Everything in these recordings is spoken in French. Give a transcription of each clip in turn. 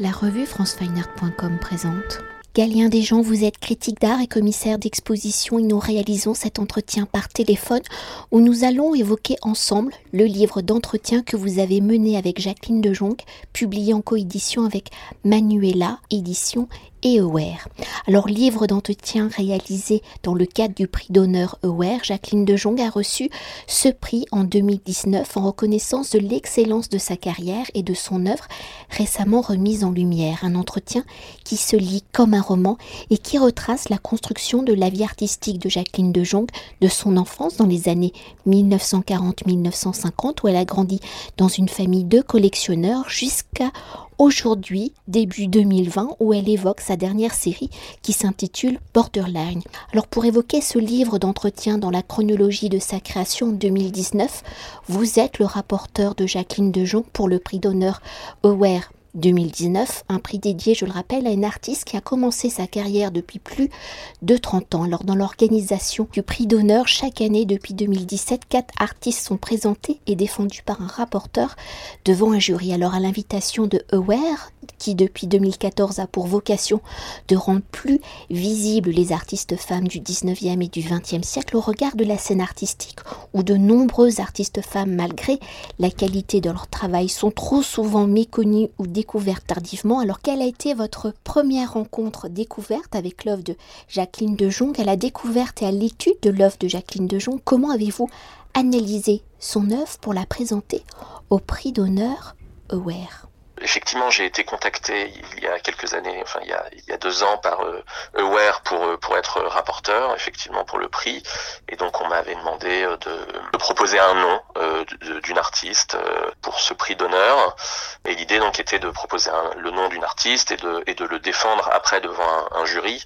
La revue francefineart.com présente. Galien Desjans, vous êtes critique d'art et commissaire d'exposition et nous réalisons cet entretien par téléphone où nous allons évoquer ensemble le livre d'entretien que vous avez mené avec Jacqueline de Jonc, publié en coédition avec Manuela Édition Alors, livre d'entretien réalisé dans le cadre du prix d'honneur Aware, Jacqueline de Jong a reçu ce prix en 2019 en reconnaissance de l'excellence de sa carrière et de son œuvre récemment remise en lumière. Un entretien qui se lit comme un roman et qui retrace la construction de la vie artistique de Jacqueline de Jong de son enfance dans les années 1940-1950 où elle a grandi dans une famille de collectionneurs jusqu'à aujourd'hui, début 2020, où elle évoque sa dernière série qui s'intitule Borderline. Alors pour évoquer ce livre d'entretien dans la chronologie de sa création en 2019, vous êtes le rapporteur de Jacqueline Dejon pour le prix d'honneur Aware 2019, un prix dédié, je le rappelle, à une artiste qui a commencé sa carrière depuis plus de 30 ans. Alors dans l'organisation du prix d'honneur, chaque année depuis 2017, quatre artistes sont présentés et défendus par un rapporteur devant un jury. Alors à l'invitation de Aware, qui depuis 2014 a pour vocation de rendre plus visibles les artistes femmes du 19e et du 20e siècle au regard de la scène artistique, où de nombreuses artistes femmes, malgré la qualité de leur travail, sont trop souvent méconnues ou découverte tardivement. Alors, quelle a été votre première rencontre découverte avec l'œuvre de Jacqueline de Jong À la découverte et à l'étude de l'œuvre de Jacqueline de Jong, comment avez-vous analysé son œuvre pour la présenter au prix d'honneur Aware Effectivement, j'ai été contacté il y a quelques années, enfin il y a, deux ans par euh, pour euh, pour être rapporteur, effectivement pour le prix. Et donc on m'avait demandé euh, de, proposer un nom euh, d'une artiste pour ce prix d'honneur. Et l'idée donc était de proposer le nom d'une artiste et de et de le défendre après devant un, un jury.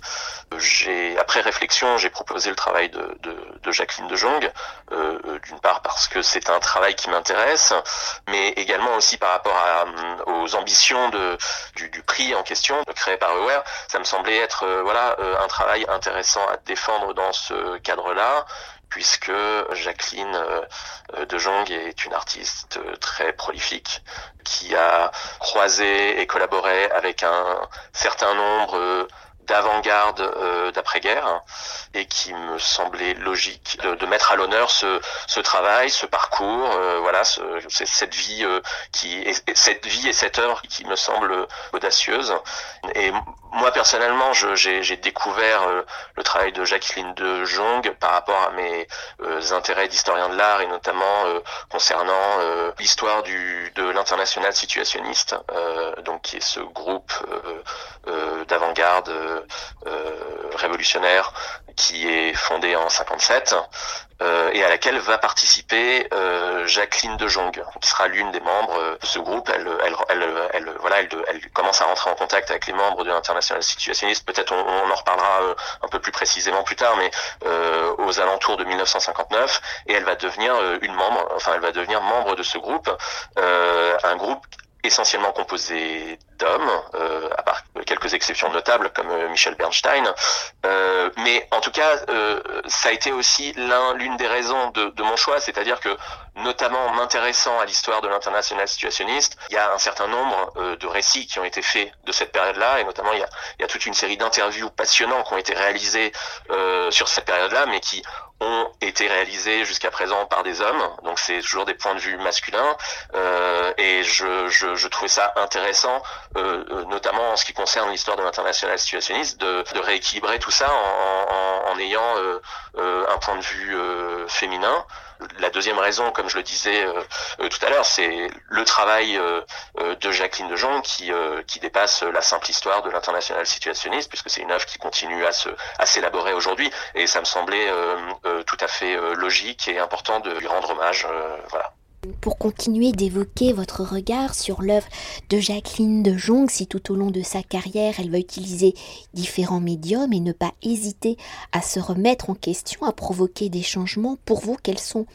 J'ai après réflexion, j'ai proposé le travail de, de, de Jacqueline de Jong, d'une part parce que c'est un travail qui m'intéresse, mais également aussi par rapport à, au ambitions de, du, du, prix en question créé par Aware, ça me semblait être euh, voilà euh, un travail intéressant à défendre dans ce cadre-là puisque Jacqueline euh, de Jong est une artiste très prolifique qui a croisé et collaboré avec un certain nombre d'avant-garde euh, d'après-guerre et qui me semblait logique de, de mettre à l'honneur ce, ce, travail, ce parcours, euh, voilà, ce, cette vie euh, qui, cette vie et cette œuvre qui me semble audacieuse. Et moi personnellement, j'ai découvert euh, le travail de Jacqueline de Jong par rapport à mes euh, intérêts d'historien de l'art et notamment euh, concernant l'histoire de l'international situationniste, donc qui est ce groupe d'avant-garde révolutionnaire qui est fondé en 57 euh, et à laquelle va participer euh, Jacqueline de Jong, qui sera l'une des membres de ce groupe. Elle, commence à rentrer en contact avec les membres de l'international situationniste. Peut-être on, en reparlera euh, un peu plus précisément plus tard, mais euh, aux alentours de 1959, et elle va devenir euh, une membre, enfin elle va devenir membre de ce groupe, un groupe essentiellement composé d'hommes, euh, à part quelques exceptions notables comme euh, Michel Bernstein. Euh, mais en tout cas, euh, ça a été aussi l'un, l'une des raisons de, de mon choix, c'est-à-dire que, notamment m'intéressant à l'histoire de l'international situationniste, il y a un certain nombre de récits qui ont été faits de cette période-là, et notamment il y a, il y a toute une série d'interviews passionnants qui ont été réalisés euh, sur cette période-là, mais qui ont été réalisés jusqu'à présent par des hommes, donc c'est toujours des points de vue masculins, euh, et je, je, je, trouvais ça intéressant, euh, euh, notamment en ce qui concerne l'histoire de l'international situationniste, de, de, rééquilibrer tout ça en, en, en ayant euh, euh un point de vue euh, féminin. La deuxième raison, comme je le disais tout à l'heure, c'est le travail de Jacqueline de Jong qui, qui dépasse la simple histoire de l'international situationniste, puisque c'est une œuvre qui continue à se à s'élaborer aujourd'hui, et ça me semblait tout à fait logique et important de lui rendre hommage. voilà. Pour continuer d'évoquer votre regard sur l'œuvre de Jacqueline de Jong, si tout au long de sa carrière elle va utiliser différents médiums et ne pas hésiter à se remettre en question, à provoquer des changements, pour vous, quelles sont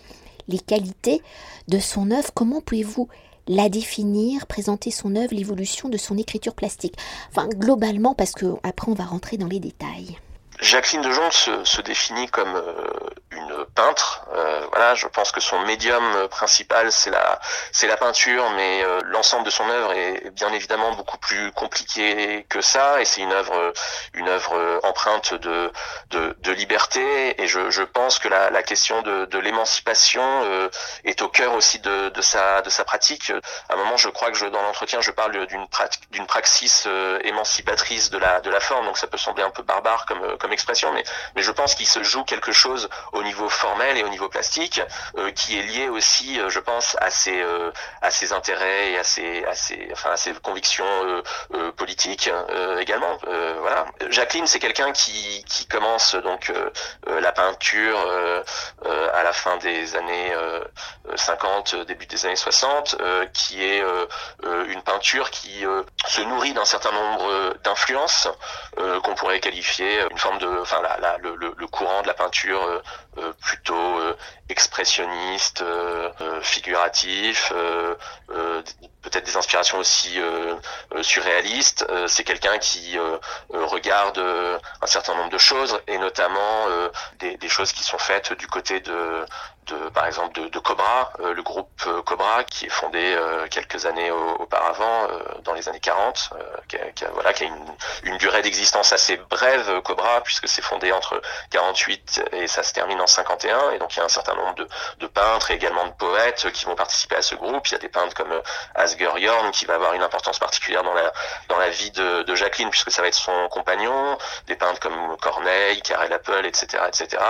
les qualités de son œuvre? Comment pouvez-vous la définir, présenter son œuvre, l'évolution de son écriture plastique? Enfin, globalement, parce que après on va rentrer dans les détails. Jacqueline de Jong se, définit comme euh, une peintre. voilà, je pense que son médium principal c'est la peinture, mais l'ensemble de son œuvre est bien évidemment beaucoup plus compliqué que ça, et c'est une œuvre une œuvre empreinte de liberté. Et je, pense que la, question de, l'émancipation est au cœur aussi de, sa pratique. À un moment, je crois que dans l'entretien, je parle d'une d'une praxis émancipatrice de la forme. Donc ça peut sembler un peu barbare comme expression, mais mais je pense qu'il se joue quelque chose au niveau formel et au niveau plastique euh, qui est lié aussi, euh, je pense, à ses euh, à ses intérêts et à ses à ses enfin à ses convictions politiques également. voilà. Jacqueline, c'est quelqu'un qui qui commence donc la peinture à la fin des années 50, début des années 60, qui est une peinture qui se nourrit d'un certain nombre d'influences qu'on pourrait qualifier une forme de, enfin le, le, courant de la peinture euh, euh, plutôt euh, expressionniste, figuratif, peut-être des inspirations aussi surréalistes. c'est quelqu'un qui regarde un certain nombre de choses et notamment des, choses qui sont faites du côté de par exemple de, Cobra, euh, le groupe euh, Cobra qui est fondé euh, quelques années auparavant, dans les années 40, qui a, voilà, qui a une, durée d'existence assez brève, Cobra, puisque c'est fondé entre 48 et ça se termine en 51, et donc il y a un certain nombre de, peintres et également de poètes qui vont participer à ce groupe. Il y a des peintres comme Asger Qui va avoir une importance particulière dans la dans la vie de, Jacqueline, puisque ça va être son compagnon, des peintres comme Corneille, Karel Appel, etc., etc.,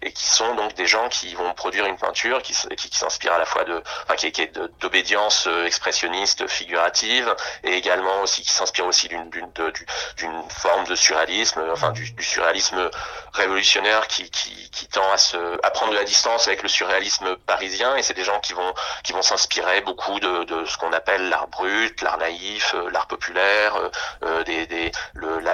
et qui sont donc des gens qui vont produire une peinture qui, qui, s'inspire à la fois de, enfin, qui, qui est d'obédience euh, expressionniste, figurative, et également aussi qui s'inspire aussi d'une d'une forme de surréalisme, enfin du, du surréalisme révolutionnaire qui, qui, qui, tend à se à prendre de la distance avec le surréalisme parisien. Et c'est des gens qui vont qui vont s'inspirer beaucoup de, de ce qu'on appelle l'art brut, l'art naïf, euh, l'art populaire, euh, des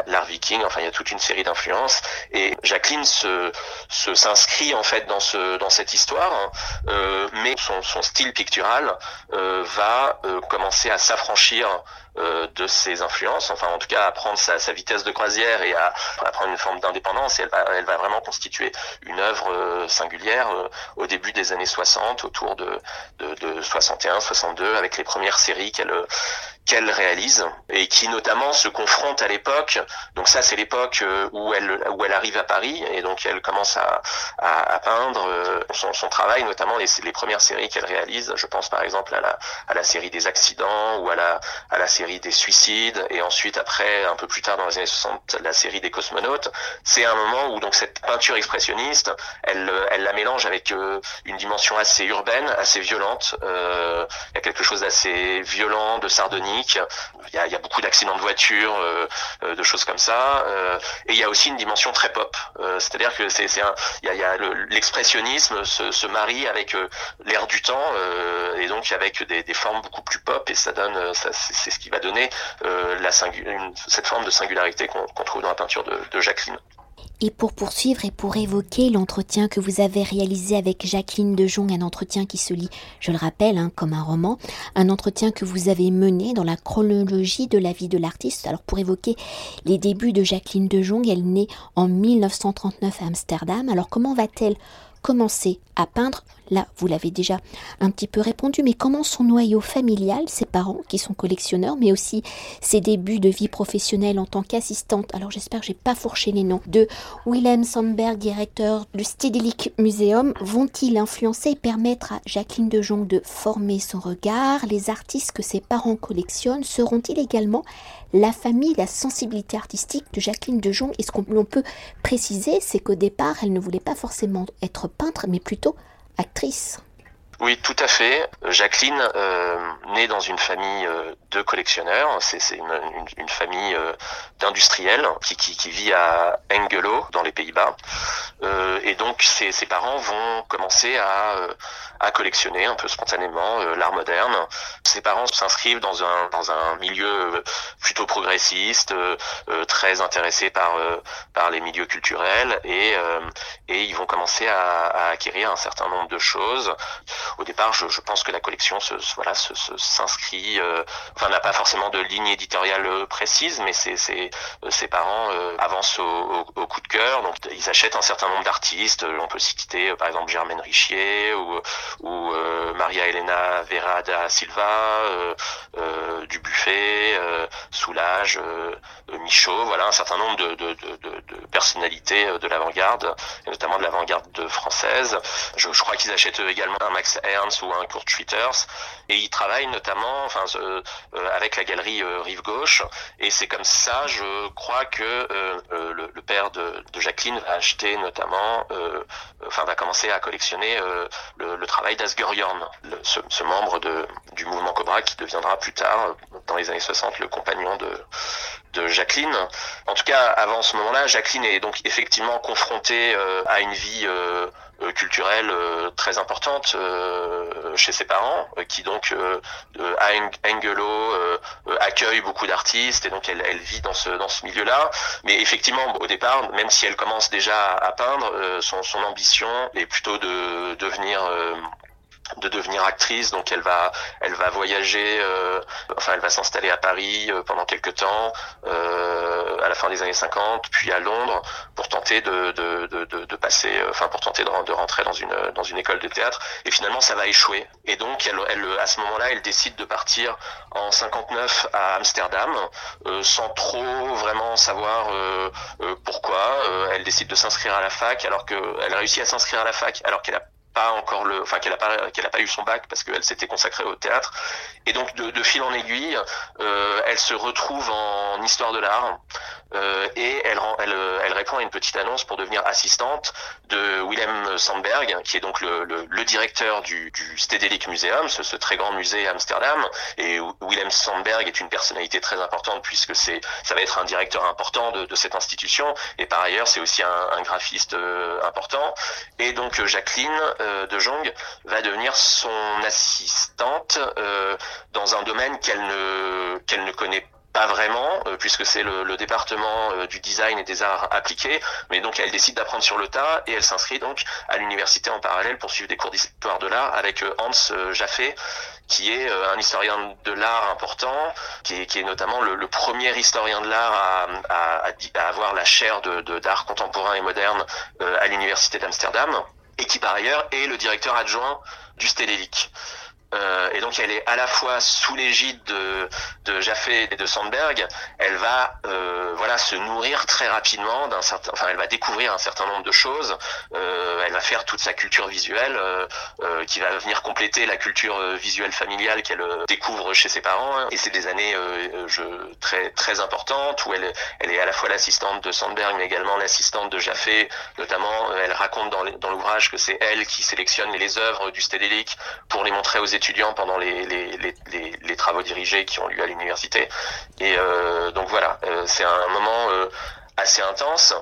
l'art viking. Enfin, il y a toute une série d'influences. Et Jacqueline se s'inscrit en fait dans ce dans cette histoire Hein. Euh, mais son, style pictural euh, va euh, commencer à s'affranchir de ses influences, enfin en tout cas à prendre sa, sa vitesse de croisière et à, à prendre une forme d'indépendance. Et elle va, elle va vraiment constituer une œuvre singulière au début des années 60, autour de, de, de 61, 62, avec les premières séries qu'elle qu'elle réalise et qui notamment se confronte à l'époque. Donc ça, c'est l'époque où elle où elle arrive à Paris et donc elle commence à, à, peindre son, son travail, notamment les, premières séries qu'elle réalise. Je pense par exemple à la, à la série des accidents ou à la, à la série des suicides et ensuite après, un peu plus tard dans les années 60, la série des cosmonautes. C'est un moment où donc cette peinture expressionniste, elle, elle la mélange avec euh, une dimension assez urbaine, assez violente. Euh, il y a quelque chose d'assez violent, de Il y a, beaucoup d'accidents de voiture, euh, euh de choses comme ça. Euh, et il y a aussi une dimension très pop. C'est-à-dire que l'expressionnisme se, marie avec l'air du temps et donc avec des, formes beaucoup plus pop et ça donne, c'est ce qui va donner cette forme de singularité qu'on trouve dans la peinture de, de Jacqueline. Et pour poursuivre et pour évoquer l'entretien que vous avez réalisé avec Jacqueline de Jong, un entretien qui se lit, je le rappelle, hein, comme un roman, un entretien que vous avez mené dans la chronologie de la vie de l'artiste. Alors pour évoquer les débuts de Jacqueline de Jong, elle naît en 1939 à Amsterdam. Alors comment va-t-elle commencer à peindre. Là, vous l'avez déjà un petit peu répondu, mais comment son noyau familial, ses parents qui sont collectionneurs, mais aussi ses débuts de vie professionnelle en tant qu'assistante, alors j'espère que j'ai pas fourché les noms, de Willem Sandberg, directeur du Stedelijk Museum, vont-ils influencer et permettre à Jacqueline de Jong de former son regard? Les artistes que ses parents collectionnent seront-ils également la famille, la sensibilité artistique de Jacqueline de Jong. Et ce qu'on peut préciser, c'est qu'au départ, elle ne voulait pas forcément être peintre, mais plutôt actrice. Oui, tout à fait. Jacqueline euh, naît dans une famille euh, de collectionneurs. C'est une, famille euh, d'industriels qui, vit à Engelo, dans les Pays-Bas. Et donc, ses, parents vont commencer à, à collectionner un peu spontanément euh, l'art moderne. Ses parents s'inscrivent dans un, dans un milieu plutôt progressiste, très intéressé par, par les milieux culturels. Et, et ils vont commencer à, à acquérir un certain nombre de choses au départ, je, je, pense que la collection se, voilà, s'inscrit, enfin n'a pas forcément de ligne éditoriale précise, mais c'est ses parents avancent au, au, coup de cœur, donc ils achètent un certain nombre d'artistes. On peut citer par exemple Germaine Richier ou, ou Maria Elena Vera da Silva, du Buffet, Soulage, Michaud, voilà un certain nombre de, de, de, de personnalités de l'avant-garde, et notamment de l'avant-garde française. Je, crois qu'ils achètent également un Max Ernst ou un Kurt Schwitters, et ils travaillent notamment, enfin, euh, avec la galerie euh, Rive Gauche, et c'est comme ça, je crois que euh, le, père de, Jacqueline va acheter notamment, enfin, va commencer à collectionner le, travail d'Asger Jorn, ce, ce, membre du mouvement Cobra qui deviendra plus tard, dans les années 60, le compagnon de, de Jacqueline. En tout cas, avant ce moment-là, Jacqueline est donc effectivement confrontée euh, à une vie euh, euh, culturelle très importante chez ses parents, qui donc à Angelo accueille beaucoup d'artistes et donc elle, elle, vit dans ce dans ce milieu-là. Mais effectivement, au départ, même si elle commence déjà à peindre, son, son ambition est plutôt de devenir de devenir actrice donc elle va elle va voyager euh, enfin elle va s'installer à Paris euh, pendant quelques temps euh, à la fin des années 50 puis à Londres pour tenter de, de, de, de passer enfin pour tenter de, de, rentrer dans une dans une école de théâtre. Et finalement ça va échouer. Et donc elle, elle à ce moment-là elle décide de partir en 59 à Amsterdam sans trop vraiment savoir pourquoi. Elle décide de s'inscrire à la fac alors que elle réussit à s'inscrire à la fac alors qu'elle a pas encore le, enfin qu'elle a pas qu'elle a pas eu son bac parce qu'elle s'était consacrée au théâtre. Et donc de, de fil en aiguille, euh, elle se retrouve en histoire de l'art euh, et elle, elle, elle répond à une petite annonce pour devenir assistante de Willem Sandberg qui est donc le, le, le directeur du, du Stedelijk Museum, ce, ce, très grand musée à Amsterdam. Et Willem Sandberg est une personnalité très importante puisque c'est ça va être un directeur important de, de cette institution. Et par ailleurs c'est aussi un, un graphiste euh, important. Et donc Jacqueline euh, de Jong va devenir son assistante euh, dans un domaine qu'elle ne qu'elle ne connaît pas vraiment, euh, puisque c'est le, département du design et des arts appliqués, mais donc elle décide d'apprendre sur le tas et elle s'inscrit donc à l'université en parallèle pour suivre des cours d'histoire de l'art avec Hans Jaffé, qui est un historien de l'art important, qui est, notamment le, premier historien de l'art à, avoir la chaire de d'art contemporain et moderne à l'université d'Amsterdam et qui par ailleurs est le directeur adjoint du Stedelijk. Euh, et donc elle est à la fois sous l'égide de, de Jaffe et de Sandberg, elle va euh, voilà se nourrir très rapidement d'un certain, enfin elle va découvrir un certain nombre de choses, euh, elle va faire toute sa culture visuelle euh, euh, qui va venir compléter la culture visuelle familiale qu'elle découvre chez ses parents. Hein. Et c'est des années je, très très importantes où elle elle est à la fois l'assistante de Sandberg mais également l'assistante de Jaffe. Notamment, elle raconte dans, dans l'ouvrage que c'est elle qui sélectionne les œuvres du Stedelijk pour les montrer aux étudiants pendant les, les, travaux dirigés qui ont lieu à l'université. Et euh, donc voilà, euh, c'est un moment euh, assez intense.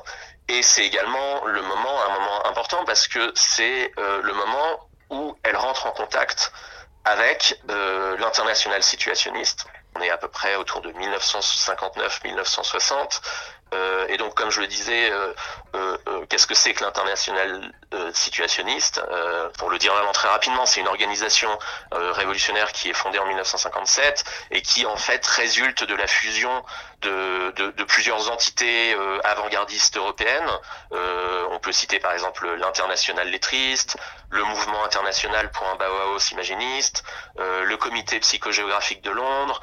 Et c'est également le moment, un moment important parce que c'est le moment où elle rentre en contact avec l'international situationniste. On est à peu près autour de 1959-1960. Euh, et donc, comme je le disais, euh, euh, euh qu'est-ce que c'est que l'international euh, situationniste Pour le dire vraiment très rapidement, c'est une organisation révolutionnaire qui est fondée en 1957 et qui en fait résulte de la fusion de, plusieurs entités avant-gardistes européennes. on peut citer par exemple l'international lettriste, le mouvement international pour un Bauhaus imaginiste, le comité psychogéographique de Londres,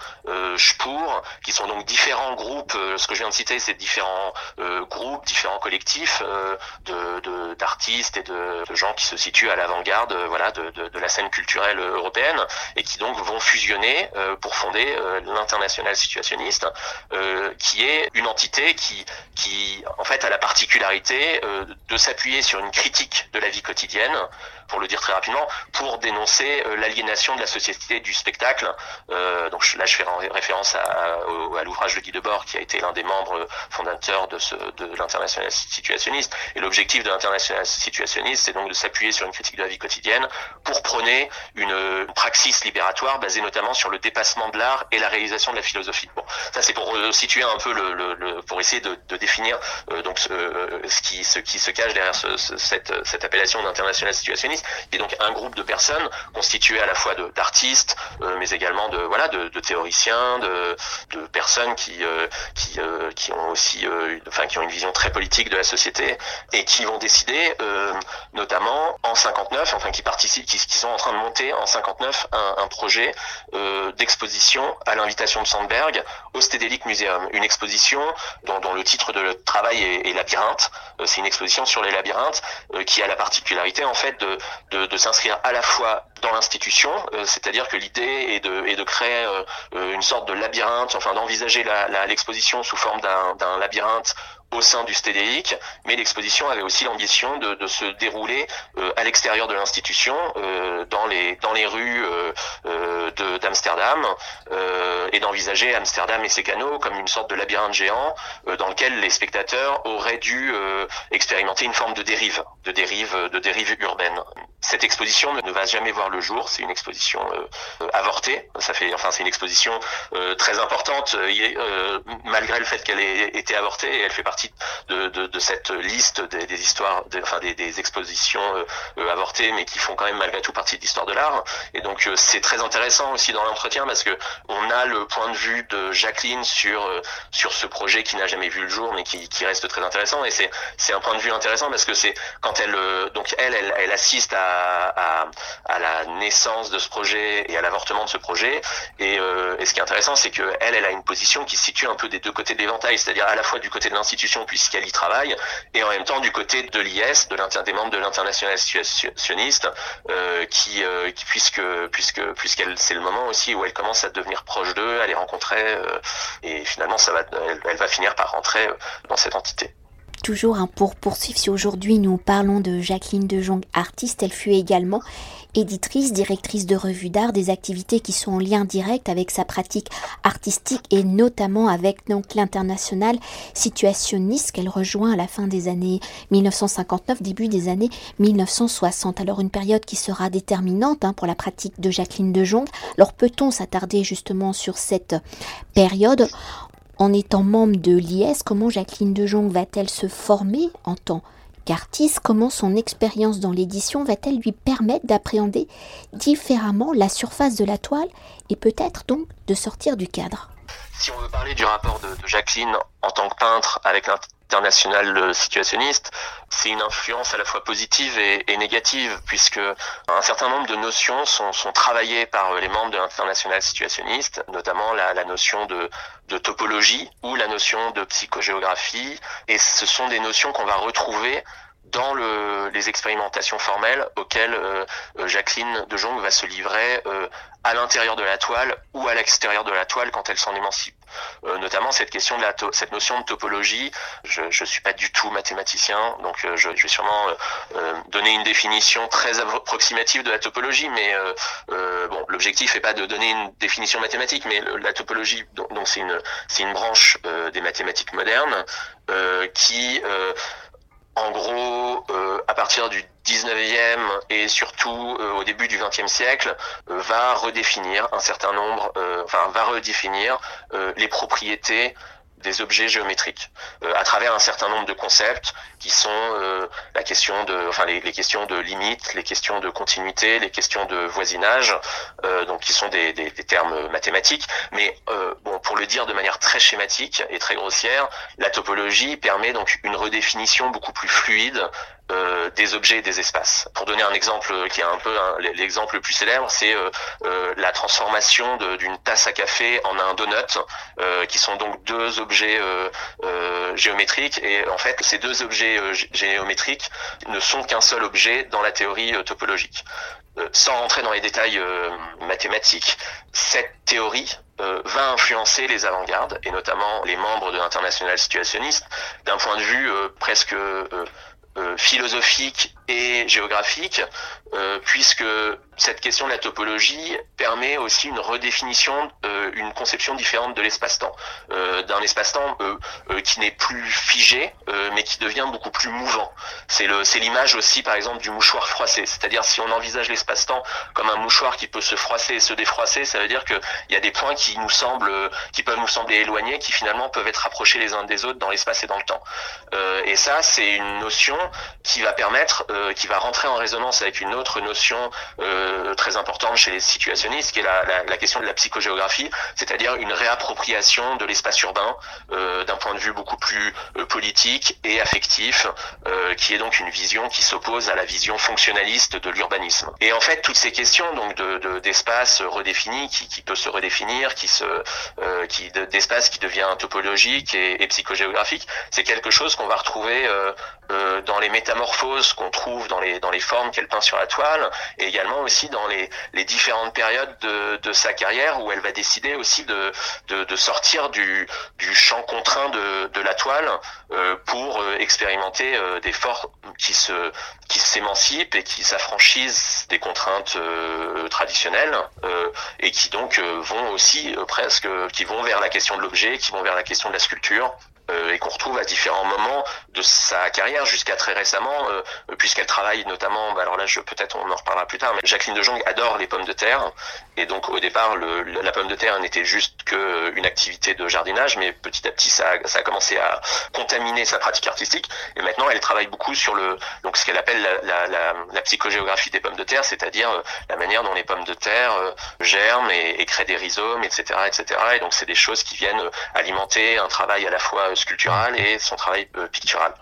SPUR, qui sont donc différents groupes. ce que je viens de citer, c'est différents différents euh, groupes, différents collectifs euh, de d'artistes et de, gens qui se situent à l'avant-garde, euh, voilà, de, de, de, la scène culturelle européenne et qui donc vont fusionner pour fonder l'international situationniste, qui est une entité qui qui en fait a la particularité de s'appuyer sur une critique de la vie quotidienne pour le dire très rapidement, pour dénoncer euh, l'aliénation de la société du spectacle. Euh, donc là, je fais référence à, l'ouvrage de Guy Debord, qui a été l'un des membres fondateurs de, l'international situationniste. Et l'objectif de l'international situationniste, c'est donc de s'appuyer sur une critique de la vie quotidienne pour prôner une, praxis libératoire basée notamment sur le dépassement de l'art et la réalisation de la philosophie. Bon, ça c'est pour euh, situer un peu pour essayer de, définir donc ce, qui se cache derrière ce, cette, cette appellation d'international situationniste situationniste, qui est donc un groupe de personnes constitué à la fois d'artistes, mais également de voilà de, théoriciens, de, de, personnes qui qui qui ont aussi enfin qui ont une vision très politique de la société et qui vont décider notamment en 59, enfin qui participent, qui, sont en train de monter en 59 un, projet d'exposition à l'invitation de Sandberg au Stedelijk Museum, une exposition dont, dont le titre de travail est, Labyrinthe. Euh, c'est une exposition sur les labyrinthes euh, qui a la particularité en fait de, de, s'inscrire à la fois dans l'institution, euh, c'est-à-dire que l'idée est de, est de créer une sorte de labyrinthe, enfin d'envisager l'exposition sous forme d'un labyrinthe au sein du STDIC, mais l'exposition avait aussi l'ambition de, se dérouler euh, à l'extérieur de l'institution, euh, dans les dans les rues euh, d'Amsterdam, et d'envisager Amsterdam et ses canaux comme une sorte de labyrinthe géant dans lequel les spectateurs auraient dû expérimenter une forme de dérive, de dérive, de dérive urbaine. Cette exposition ne va jamais voir le jour. C'est une exposition avortée. Ça fait, enfin, c'est une exposition très importante, malgré le fait qu'elle ait été avortée. Elle fait partie de, cette liste des, histoires, enfin des, expositions euh, euh, avortées, mais qui font quand même malgré tout partie de l'histoire de l'art. Et donc euh, c'est très intéressant aussi dans l'entretien parce que on a le point de vue de Jacqueline sur sur ce projet qui n'a jamais vu le jour, mais qui, reste très intéressant. Et c'est c'est un point de vue intéressant parce que c'est quand elle donc elle, elle, elle assiste à, à, à la naissance de ce projet et à l'avortement de ce projet. Et, et ce qui est intéressant, c'est que elle, elle a une position qui se situe un peu des deux côtés de l'éventail, c'est-à-dire à la fois du côté de l'institution puisqu'elle y travaille, et en même temps du côté de l'IS, de des membres de l'international situationniste, euh, euh, qui, puisque puisque puisqu'elle c'est le moment aussi où elle commence à devenir proche d'eux, à les rencontrer, euh, et finalement ça va, elle, va finir par rentrer dans cette entité toujours hein, pour poursuivre, si aujourd'hui nous parlons de Jacqueline de Jong, artiste, elle fut également éditrice, directrice de revue d'art, des activités qui sont en lien direct avec sa pratique artistique et notamment avec l'international situationniste qu'elle rejoint à la fin des années 1959, début des années 1960. Alors une période qui sera déterminante hein, pour la pratique de Jacqueline de Jong. Alors peut-on s'attarder justement sur cette période en étant membre de l'IS, comment Jacqueline de Jong va-t-elle se former en tant qu'artiste, comment son expérience dans l'édition va-t-elle lui permettre d'appréhender différemment la surface de la toile et peut-être donc de sortir du cadre? Si on veut parler du rapport de, Jacqueline en tant que peintre avec l'international situationniste, c'est une influence à la fois positive et, négative, puisque un certain nombre de notions sont, travaillées par les membres de l'international situationniste, notamment la, notion de, topologie ou la notion de psychogéographie, et ce sont des notions qu'on va retrouver dans le, les expérimentations formelles auxquelles euh, euh, Jacqueline de Jong va se livrer euh, à l'intérieur de la toile ou à l'extérieur de la toile quand elle s'en émancipe. notamment cette question de la cette notion de topologie. Je ne suis pas du tout mathématicien, donc je, je, vais sûrement donner une définition très approximative de la topologie, mais bon, l'objectif n'est pas de donner une définition mathématique, mais la topologie, donc c'est une c'est une branche des mathématiques modernes qui en gros, euh, à partir du 19e et surtout euh, au début du 20e siècle, euh, va redéfinir un certain nombre, enfin va redéfinir les propriétés des objets géométriques euh, à travers un certain nombre de concepts qui sont euh, la question de, enfin les, questions de limites, les questions de continuité, les questions de voisinage, euh, donc qui sont des, des, des, termes mathématiques. Mais bon, pour le dire de manière très schématique et très grossière, la topologie permet donc une redéfinition beaucoup plus fluide euh, des objets et des espaces. Pour donner un exemple qui est un peu l'exemple le plus célèbre, c'est euh, euh, la transformation d'une tasse à café en un donut, qui sont donc deux objets géométriques. Et en fait, ces deux objets géométriques ne sont qu'un seul objet dans la théorie topologique. sans rentrer dans les détails mathématiques, cette théorie va influencer les avant-gardes et notamment les membres de l'international situationniste d'un point de vue presque philosophique et géographique, euh, puisque cette question de la topologie permet aussi une redéfinition, euh, une conception différente de l'espace-temps, euh, d'un espace-temps qui n'est plus figé, mais qui devient beaucoup plus mouvant. C'est c'est l'image aussi, par exemple, du mouchoir froissé. C'est-à-dire, si on envisage l'espace-temps comme un mouchoir qui peut se froisser et se défroisser, ça veut dire qu'il y a des points qui nous semblent, qui peuvent nous sembler éloignés, qui finalement peuvent être rapprochés les uns des autres dans l'espace et dans le temps. et ça, c'est une notion qui va permettre qui va rentrer en résonance avec une autre notion très importante chez les situationnistes, qui est la, la, la question de la psychogéographie, c'est-à-dire une réappropriation de l'espace urbain d'un point de vue beaucoup plus politique et affectif, qui est donc une vision qui s'oppose à la vision fonctionnaliste de l'urbanisme. Et en fait, toutes ces questions donc de d'espace redéfini, qui, qui, peut se redéfinir, qui se qui d'espace qui devient topologique et, et psychogéographique, c'est quelque chose qu'on va retrouver euh, euh, dans les métamorphoses qu'on trouve dans les dans les formes qu'elle peint sur la toile, et également aussi dans les, les différentes périodes de, de sa carrière où elle va décider aussi de de, sortir du du champ contraint de, de la toile euh, pour euh, expérimenter euh, des formes qui se qui s'émancipent et qui s'affranchissent des contraintes traditionnelles et qui donc vont aussi presque qui vont vers la question de l'objet, qui vont vers la question de la sculpture et qu'on retrouve à différents moments de sa carrière jusqu'à très récemment, euh, puisqu'elle travaille notamment, bah alors là je peut-être on en reparlera plus tard, mais Jacqueline de Jong adore les pommes de terre et donc au départ le, la pomme de terre n'était juste qu'une activité de jardinage, mais petit à petit ça, ça a commencé à contaminer sa pratique artistique et maintenant elle travaille beaucoup sur le donc ce qu'elle appelle la, la, la, psychogéographie des pommes de terre, c'est-à-dire euh, la manière dont les pommes de terre germent et, et créent des rhizomes, etc., etc. Et donc c'est des choses qui viennent alimenter un travail à la fois sculptural et son travail euh, pictural.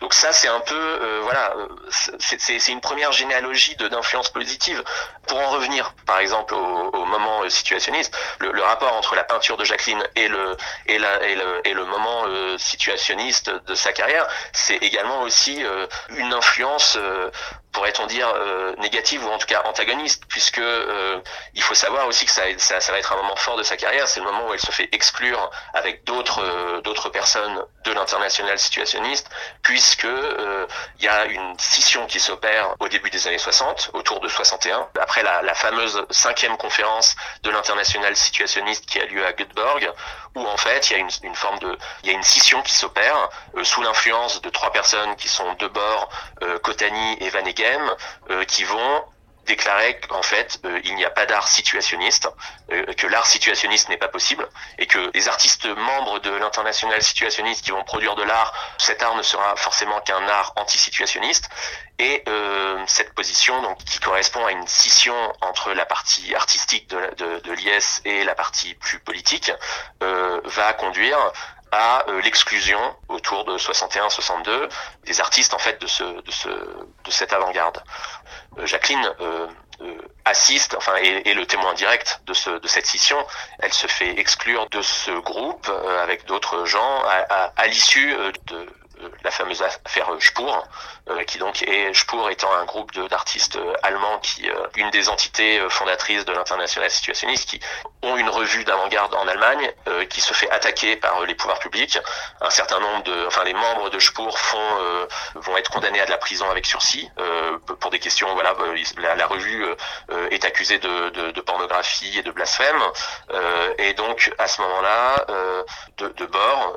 Donc ça, c'est un peu, euh, voilà, c'est une première généalogie d'influence positive. Pour en revenir, par exemple, au, moment euh, situationniste, le, rapport entre la peinture de Jacqueline et le et, la, et, le, et le moment situationniste de sa carrière, c'est également aussi une influence pourrait-on dire euh, négative ou en tout cas antagoniste puisque euh, il faut savoir aussi que ça, ça, ça, va être un moment fort de sa carrière. C'est le moment où elle se fait exclure avec d'autres euh, d'autres personnes de l'international situationniste puisque euh, il y a une scission qui s'opère au début des années 60 autour de 61 après la, la fameuse cinquième conférence de l'international situationniste qui a lieu à Göteborg où en fait il y a une, une forme de il y a une scission qui s'opère sous l'influence de trois personnes qui sont de bord Kotani et Van euh, qui vont déclarer qu'en fait euh, il n'y a pas d'art situationniste, euh, que l'art situationniste n'est pas possible et que les artistes membres de l'international situationniste qui vont produire de l'art, cet art ne sera forcément qu'un art anti-situationniste. Et cette position donc qui correspond à une scission entre la partie artistique de, de, de l'IS et la partie plus politique va conduire à euh, l'exclusion autour de 61-62 des artistes en fait de ce de ce de cette avant-garde. Euh, Jacqueline euh, assiste, enfin est, le témoin direct de ce de cette scission. Elle se fait exclure de ce groupe avec d'autres gens à, à l'issue de la fameuse affaire Spoor, euh, qui donc est Spoor étant un groupe d'artistes euh, allemands qui, euh, une des entités fondatrices de l'international situationniste, qui ont une revue d'avant-garde en Allemagne, qui se fait attaquer par les pouvoirs publics. Un certain nombre de, enfin les membres de Spoor font, vont être condamnés à de la prison avec sursis pour des questions, voilà, la, revue est accusée de, de, de, pornographie et de blasphème, et donc à ce moment-là, de, de bord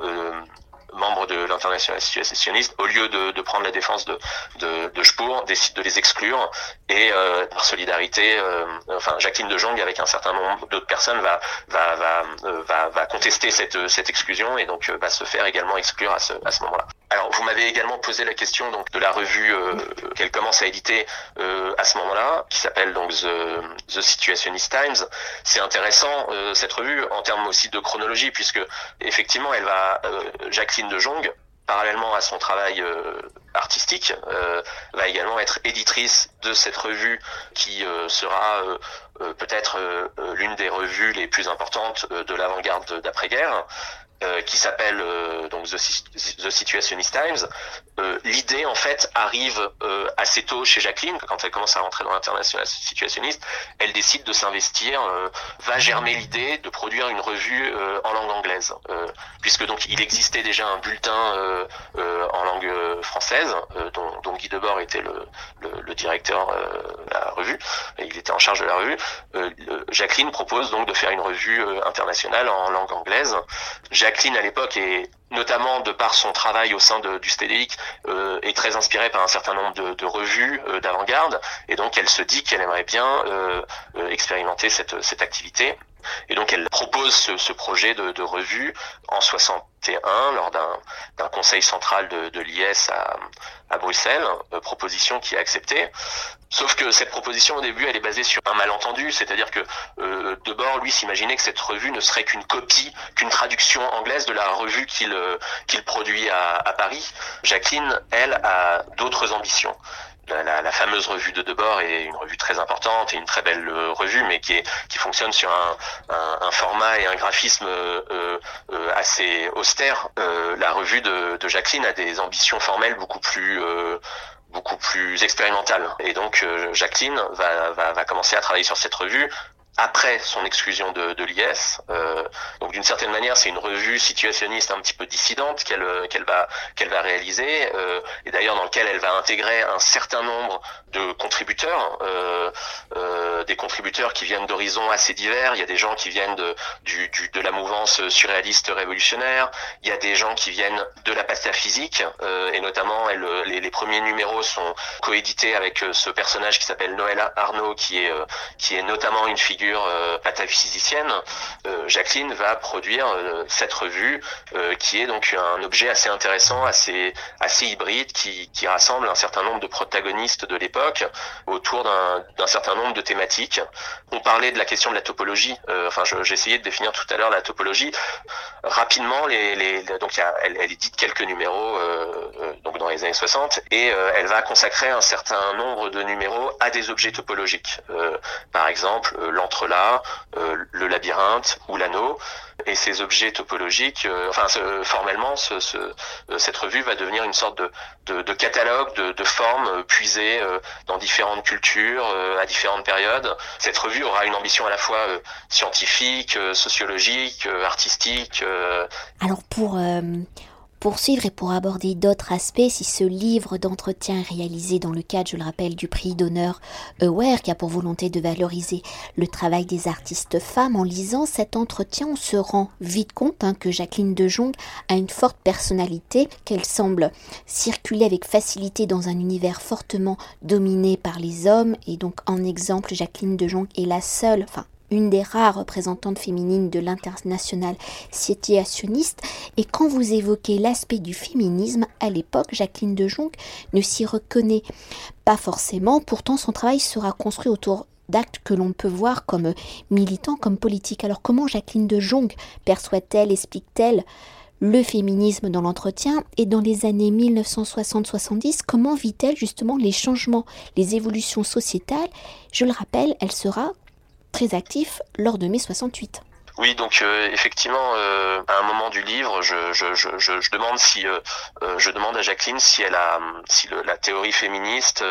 membres de l'international situationniste, au lieu de, prendre la défense de, de, de décide de les exclure et euh, par solidarité, euh, enfin Jacqueline de Jong avec un certain nombre d'autres personnes va va va, euh, va va contester cette cette exclusion et donc va se faire également exclure à ce à ce moment-là. Alors, vous m'avez également posé la question donc de la revue qu'elle commence à éditer à ce moment-là, qui s'appelle donc The, The, Situationist Times. C'est intéressant cette revue en termes aussi de chronologie, puisque effectivement, elle va Jacqueline de Jong, parallèlement à son travail artistique, va également être éditrice de cette revue qui sera peut-être l'une des revues les plus importantes de l'avant-garde d'après-guerre. Euh, qui s'appelle euh, donc The, Situationist Times. Euh, l'idée en fait arrive euh, assez tôt chez Jacqueline quand elle commence à rentrer dans l'international situationniste. Elle décide de s'investir, va germer l'idée de produire une revue en langue anglaise, puisque donc il existait déjà un bulletin en langue française dont, dont, Guy Debord était le, le, le directeur de la revue, il était en charge de la revue. Jacqueline propose donc de faire une revue internationale en langue anglaise. À l'époque est notamment de par son travail au sein du STDIC, euh, est très inspirée par un certain nombre de, de revues euh, d'avant-garde, et donc elle se dit qu'elle aimerait bien euh, euh expérimenter cette, cette activité. Et donc elle propose ce, projet de, revue en 61 lors d'un conseil central de, de l'IS à, Bruxelles, euh, proposition qui est acceptée. Sauf que cette proposition au début, elle est basée sur un malentendu, c'est-à-dire que euh, Debord, lui, s'imaginait que cette revue ne serait qu'une copie, qu'une traduction anglaise de la revue qu'il euh, produit à, Paris. Jacqueline, elle, a d'autres ambitions. La, fameuse revue de Debord est une revue très importante et une très belle euh, revue, mais qui, fonctionne sur un, format et un graphisme euh, euh, assez austère. la revue de, Jacqueline a des ambitions formelles beaucoup plus beaucoup plus expérimentales. Et donc Jacqueline va commencer à travailler sur cette revue après son exclusion de, de l'IS. Euh, donc d'une certaine manière, c'est une revue situationniste un petit peu dissidente qu'elle euh, qu'elle va qu'elle va réaliser euh, et d'ailleurs dans lequel elle va intégrer un certain nombre de contributeurs, euh, euh, des contributeurs qui viennent d'horizons assez divers. Il y a des gens qui viennent de du, du, de la mouvance surréaliste révolutionnaire. Il y a des gens qui viennent de la physique euh, et notamment elle, les, les, premiers numéros sont coédités avec ce personnage qui s'appelle Noël Arnaud qui est qui est notamment une figure euh, pataphysicienne, euh, Jacqueline va produire euh, cette revue qui est donc un objet assez intéressant, assez assez hybride, qui, qui rassemble un certain nombre de protagonistes de l'époque autour d'un certain nombre de thématiques. On parlait de la question de la topologie. enfin, j'ai essayé de définir tout à l'heure la topologie. Rapidement, donc elle, elle édite quelques numéros donc dans les années 60 et elle va consacrer un certain nombre de numéros à des objets topologiques. par exemple, l'entrée là euh, le labyrinthe ou l'anneau. Et ces objets topologiques, euh, enfin formellement, ce, euh, cette revue va devenir une sorte de, de, catalogue de, de, formes puisées dans différentes cultures, à différentes périodes. Cette revue aura une ambition à la fois scientifique, sociologique, artistique. Alors pour poursuivre et pour aborder d'autres aspects, si ce livre d'entretien réalisé dans le cadre, je le rappelle, du prix d'honneur Aware, qui a pour volonté de valoriser le travail des artistes femmes, en lisant cet entretien, on se rend vite compte hein, que Jacqueline de Jong a une forte personnalité, qu'elle semble circuler avec facilité dans un univers fortement dominé par les hommes, et donc en exemple, Jacqueline de Jong est la seule, enfin une des rares représentantes féminines de l'international situationniste, et quand vous évoquez l'aspect du féminisme, à l'époque, Jacqueline de Jong ne s'y reconnaît pas forcément, pourtant son travail sera construit autour d'actes que l'on peut voir comme militants, comme politiques. Alors comment Jacqueline de Jong perçoit-elle, explique-t-elle le féminisme dans l'entretien? Et dans les années 1960-70, comment vit-elle justement les changements, les évolutions sociétales? Je le rappelle, elle sera très actif lors de mai 68. Oui, donc euh, effectivement, euh, à un moment du livre, je, je, je, je demande si euh, je demande à Jacqueline si elle a, si le, la théorie féministe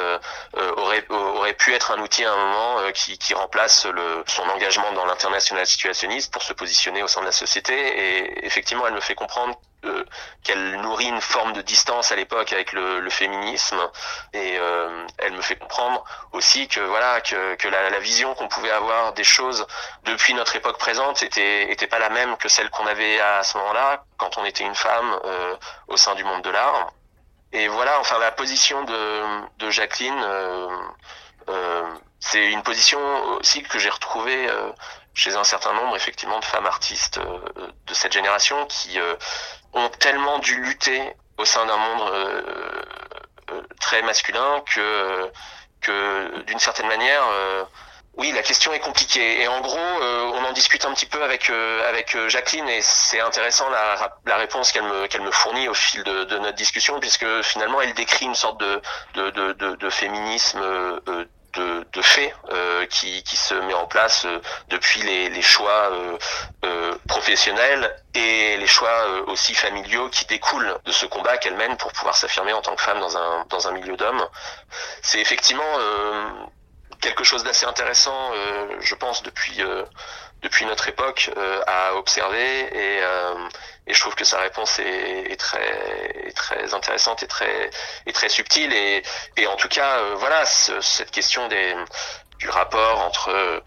aurait aurait pu être un outil à un moment qui, qui remplace le, son engagement dans l'international situationniste pour se positionner au sein de la société. Et effectivement, elle me fait comprendre qu'elle nourrit une forme de distance à l'époque avec le, féminisme. Et euh, elle me fait comprendre aussi que voilà que, la, vision qu'on pouvait avoir des choses depuis notre époque présente était pas la même que celle qu'on avait à ce moment-là quand on était une femme euh, au sein du monde de l'art. Et voilà enfin la position de, Jacqueline euh, c'est une position aussi que j'ai retrouvée chez un certain nombre effectivement de femmes artistes euh, de cette génération qui euh, ont tellement dû lutter au sein d'un monde très masculin que que d'une certaine manière oui, la question est compliquée. Et en gros, on en discute un petit peu avec avec Jacqueline et c'est intéressant la, la réponse qu'elle me qu'elle me fournit au fil de, de, notre discussion puisque finalement elle décrit une sorte de de, de, de féminisme de, de fait euh, qui, se met en place euh, depuis les, choix euh, professionnels et les choix aussi familiaux qui découlent de ce combat qu'elle mène pour pouvoir s'affirmer en tant que femme dans un milieu d'hommes. C'est effectivement quelque chose d'assez intéressant, je pense, depuis depuis notre époque à observer et, et je trouve que sa réponse est, très très intéressante et très et très subtile et, et en tout cas voilà ce, cette question des du rapport entre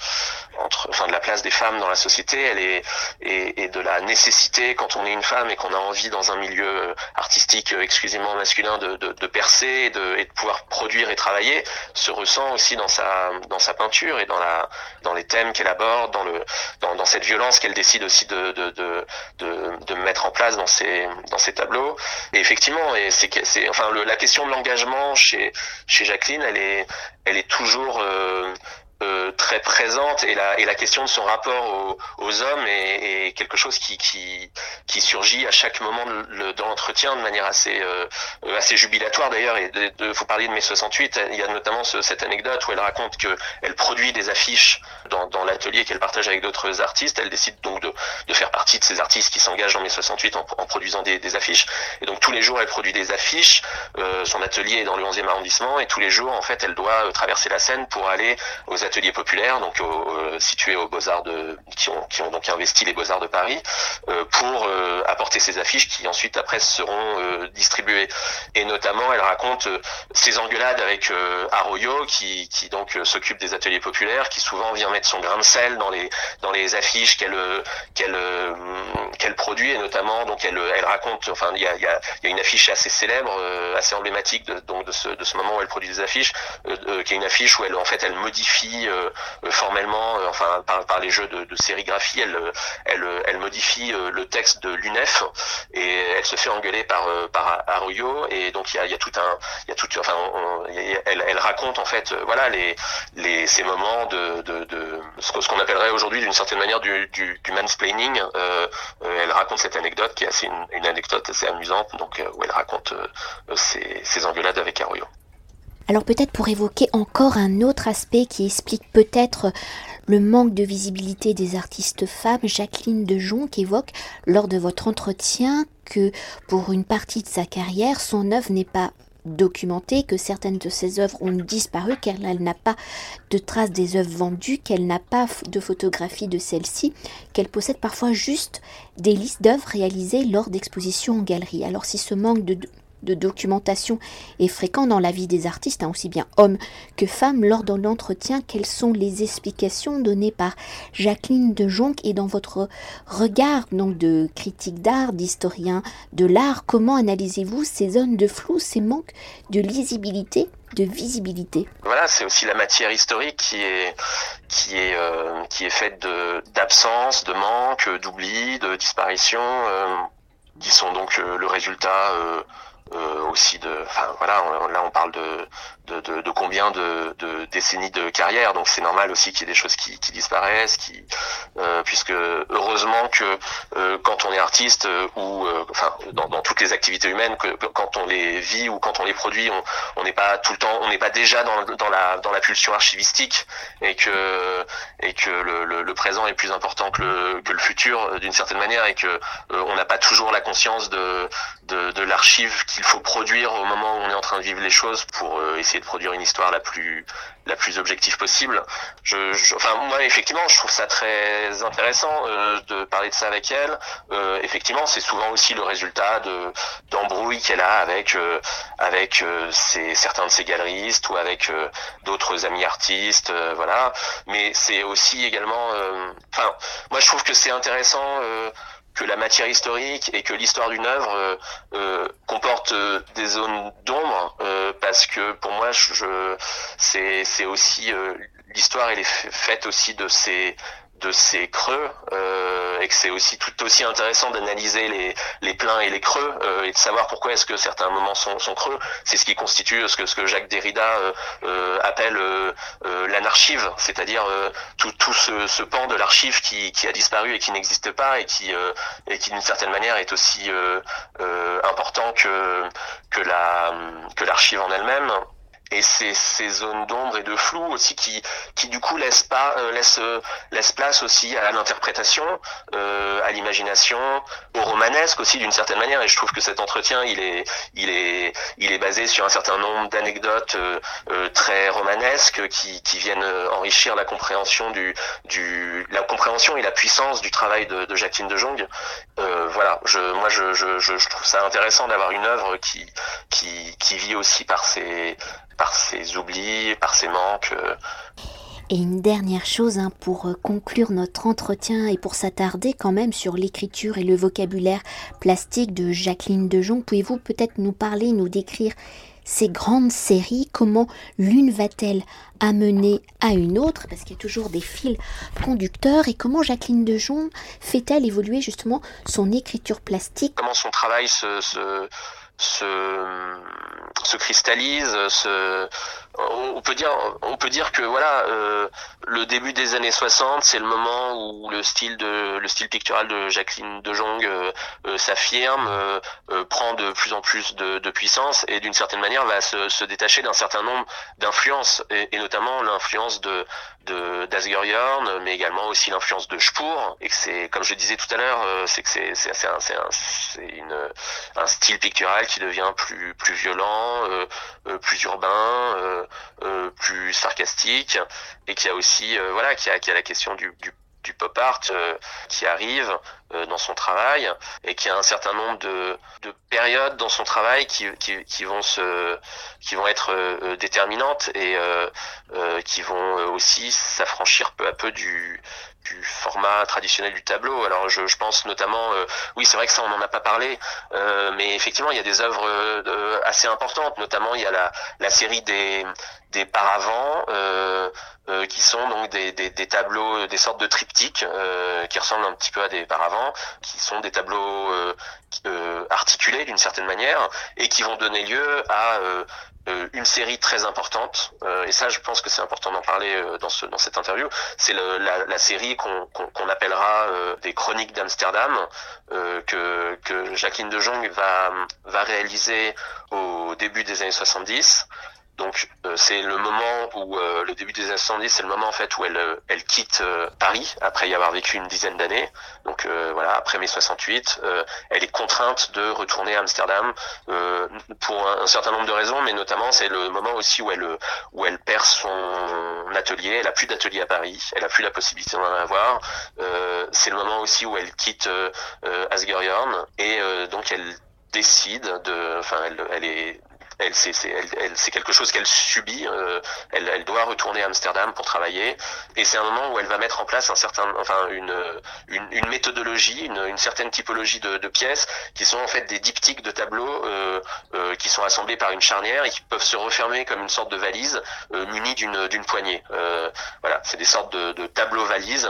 entre enfin de la place des femmes dans la société. Elle est et, et, de la nécessité quand on est une femme et qu'on a envie dans un milieu artistique exclusivement masculin de, de, de percer et de, et de, pouvoir produire et travailler se ressent aussi dans sa dans sa peinture et dans la dans les thèmes qu'elle aborde dans le dans, dans cette violence qu'elle décide aussi de de, de de, de mettre en place dans ses dans ses tableaux. Et effectivement et c'est c'est enfin le, la question de l'engagement chez chez Jacqueline elle est elle est toujours euh, euh, très présente et la, et la question de son rapport aux, aux hommes est, est, quelque chose qui, qui, qui surgit à chaque moment de, de l'entretien de manière assez, euh, assez jubilatoire d'ailleurs. Et de, de, faut parler de mai 68, il y a notamment ce, cette anecdote où elle raconte que elle produit des affiches dans, dans l'atelier qu'elle partage avec d'autres artistes. Elle décide donc de, de faire partie de ces artistes qui s'engagent en mai 68 en, en produisant des, des, affiches. Et donc tous les jours, elle produit des affiches. Euh, son atelier est dans le 11e arrondissement et tous les jours, en fait, elle doit traverser la Seine pour aller aux ateliers populaires, donc euh, situés aux Beaux-Arts de, qui ont, donc investi les Beaux-Arts de Paris, euh, pour euh, apporter ces affiches qui ensuite après seront distribuées. Et notamment, elle raconte ses engueulades avec Arroyo, qui, qui donc s'occupe des ateliers populaires, qui souvent vient mettre son grain de sel dans les dans les affiches qu'elle qu'elle qu'elle produit, et notamment donc elle elle raconte, enfin il y a, il y a, y a une affiche assez célèbre, assez emblématique de, donc de ce de ce moment où elle produit des affiches, qui est une affiche où elle en fait elle modifie euh, formellement, euh, enfin par, les jeux de, sérigraphie, elle, modifie euh, le texte de l'UNEF et elle se fait engueuler par Arroyo et donc il y a, tout un, elle, raconte en fait voilà ces moments de, ce qu'on appellerait aujourd'hui d'une certaine manière du, mansplaining. Euh, elle raconte cette anecdote qui est assez une, anecdote assez amusante donc où elle raconte ses engueulades avec Arroyo. Alors peut-être pour évoquer encore un autre aspect qui explique peut-être le manque de visibilité des artistes femmes, Jacqueline de Jonc évoque lors de votre entretien que pour une partie de sa carrière, son œuvre n'est pas documentée, que certaines de ses œuvres ont disparu car elle n'a pas de traces des œuvres vendues, qu'elle n'a pas de photographie de celles-ci, qu'elle possède parfois juste des listes d'œuvres réalisées lors d'expositions en galerie. Alors si ce manque de de documentation est fréquent dans la vie des artistes, hein, aussi bien hommes que femmes. Lors de l'entretien, quelles sont les explications données par Jacqueline de Jonc et dans votre regard donc de critique d'art, d'historien de l'art, comment analysez-vous ces zones de flou, ces manques de lisibilité de visibilité? Voilà, c'est aussi la matière historique qui est qui est euh, qui est faite de d'absence, de manque, d'oubli, de disparition, euh, qui sont donc euh, le résultat aussi de, enfin voilà, là on parle de de, de, de combien de, de, décennies de carrière, donc c'est normal aussi qu'il y ait des choses qui, qui disparaissent, qui, euh, puisque heureusement que euh, quand on est artiste euh, ou euh, enfin dans, dans, toutes les activités humaines, que, quand on les vit ou quand on les produit, on n'est pas tout le temps, on n'est pas déjà dans, dans la dans la pulsion archivistique et que et que le, le, le présent est plus important que le que le futur d'une certaine manière et que on n'a pas toujours la conscience de de, de l'archive qui il faut produire au moment où on est en train de vivre les choses pour euh, de produire une histoire la plus la plus objective possible. Je, je, enfin moi effectivement je trouve ça très intéressant euh, de parler de ça avec elle. Euh, effectivement c'est souvent aussi le résultat de d'embrouilles qu'elle a avec euh, avec ses, certains de ses galeristes ou avec d'autres amis artistes voilà. Mais c'est aussi également enfin moi je trouve que c'est intéressant que la matière historique et que l'histoire d'une œuvre euh, euh, comporte euh, des zones d'ombre euh, parce que pour moi je, c'est c'est aussi l'histoire elle est faite aussi de ces de ces creux euh, et que c'est aussi tout aussi intéressant d'analyser les, les pleins et les creux euh, et de savoir pourquoi est-ce que certains moments sont, sont creux. C'est ce qui constitue ce que, ce que Jacques Derrida euh, appelle l'anarchive, c'est-à-dire tout, tout ce, ce, pan de l'archive qui, qui a disparu et qui n'existe pas et qui, et qui d'une certaine manière est aussi important que, que la que l'archive en elle-même et ces, zones d'ombre et de flou aussi qui, qui du coup laissent pas euh, laissent euh, laissent place aussi à l'interprétation, euh, à l'imagination, au romanesque aussi d'une certaine manière. Et je trouve que cet entretien il est il est il est basé sur un certain nombre d'anecdotes euh, euh très romanesques qui, qui viennent euh, enrichir la compréhension du du la compréhension et la puissance du travail de, de Jacqueline de Jong. voilà, je moi je, je, je trouve ça intéressant d'avoir une œuvre qui qui qui vit aussi par ses par ses oublis, par ses manques. Euh. Et une dernière chose hein, pour euh, conclure notre entretien et pour s'attarder quand même sur l'écriture et le vocabulaire plastique de Jacqueline Dejon, pouvez-vous peut-être nous parler, nous décrire ces grandes séries, comment l'une va-t-elle amener à une autre, parce qu'il y a toujours des fils conducteurs, et comment Jacqueline Dejon fait-elle évoluer justement son écriture plastique? Comment son travail se, se, se, se cristallise, se, on peut dire, on peut dire que voilà, euh, le début des années 60, c'est le moment où le style de, le style pictural de Jacqueline de Jong euh, euh, s'affirme, prend de plus en plus de, puissance et d'une certaine manière va se, détacher d'un certain nombre d'influences et, notamment l'influence de d'Asger Jorn, mais également aussi l'influence de Spoor et que c'est, comme je disais tout à l'heure, c'est que c'est un, une un style pictural qui devient plus plus violent, plus urbain euh, plus sarcastique et qui a aussi euh, voilà qui a, a la question du, du du pop art euh, qui arrive euh, dans son travail et qui a un certain nombre de, de périodes dans son travail qui, vont se qui vont être euh, déterminantes et qui vont aussi s'affranchir peu à peu du du format traditionnel du tableau. Alors je, je pense notamment, oui c'est vrai que ça on n'en a pas parlé, mais effectivement il y a des œuvres assez importantes, notamment il y a la, la série des des paravents euh, euh, qui sont donc des, des, des, tableaux, des sortes de triptyques euh, qui ressemblent un petit peu à des paravents, qui sont des tableaux articulés d'une certaine manière et qui vont donner lieu à une série très importante, et ça je pense que c'est important d'en parler dans, ce, dans cette interview, c'est la, la, série qu'on qu'on appellera des chroniques d'Amsterdam, que, que Jacqueline de Jong va, va réaliser au début des années 70. Donc euh, c'est le moment où euh, le début des années c'est le moment en fait où elle euh, elle quitte Paris après y avoir vécu une dizaine d'années. Donc voilà, après mai 68, elle est contrainte de retourner à Amsterdam pour un, certain nombre de raisons, mais notamment c'est le moment aussi où elle où elle perd son atelier. Elle a plus d'atelier à Paris, elle a plus la possibilité d'en avoir. c'est le moment aussi où elle quitte Asgerion et donc elle décide de, enfin elle, elle est elle c'est elle, c'est quelque chose qu'elle subit. Euh, elle, elle, doit retourner à Amsterdam pour travailler, et c'est un moment où elle va mettre en place un certain, enfin une une, une méthodologie, une, une, certaine typologie de, de, pièces qui sont en fait des diptyques de tableaux euh, euh, qui sont assemblés par une charnière et qui peuvent se refermer comme une sorte de valise euh, munie d'une d'une poignée. Euh, voilà, c'est des sortes de, de tableaux valises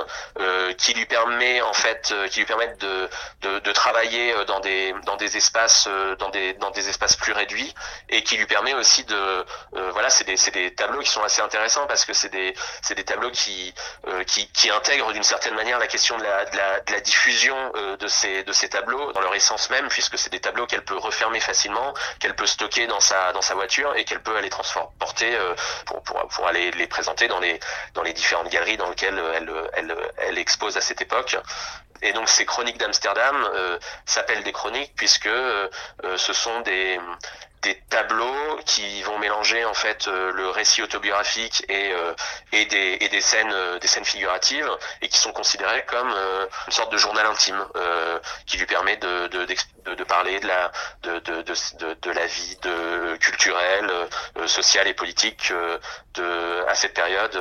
qui lui permet en fait, qui lui permettent de, de, de travailler dans des dans des espaces dans des dans des espaces plus réduits et qui lui permet aussi de euh, voilà c'est des des tableaux qui sont assez intéressants parce que c'est des c'est des tableaux qui euh, qui qui intègrent d'une certaine manière la question de la de la, diffusion euh, de ces de ces tableaux dans leur essence même puisque c'est des tableaux qu'elle peut refermer facilement qu'elle peut stocker dans sa dans sa voiture et qu'elle peut aller transporter pour, pour pour aller les présenter dans les dans les différentes galeries dans lesquelles elle elle elle expose à cette époque. Et donc ces chroniques d'Amsterdam s'appellent des chroniques puisque ce sont des, des tableaux qui vont mélanger en fait euh, le récit autobiographique et, euh, et, des, et des scènes euh, des scènes figuratives et qui sont considérées comme une sorte de journal intime qui lui permet de, parler de la vie culturelle sociale et politique de à cette période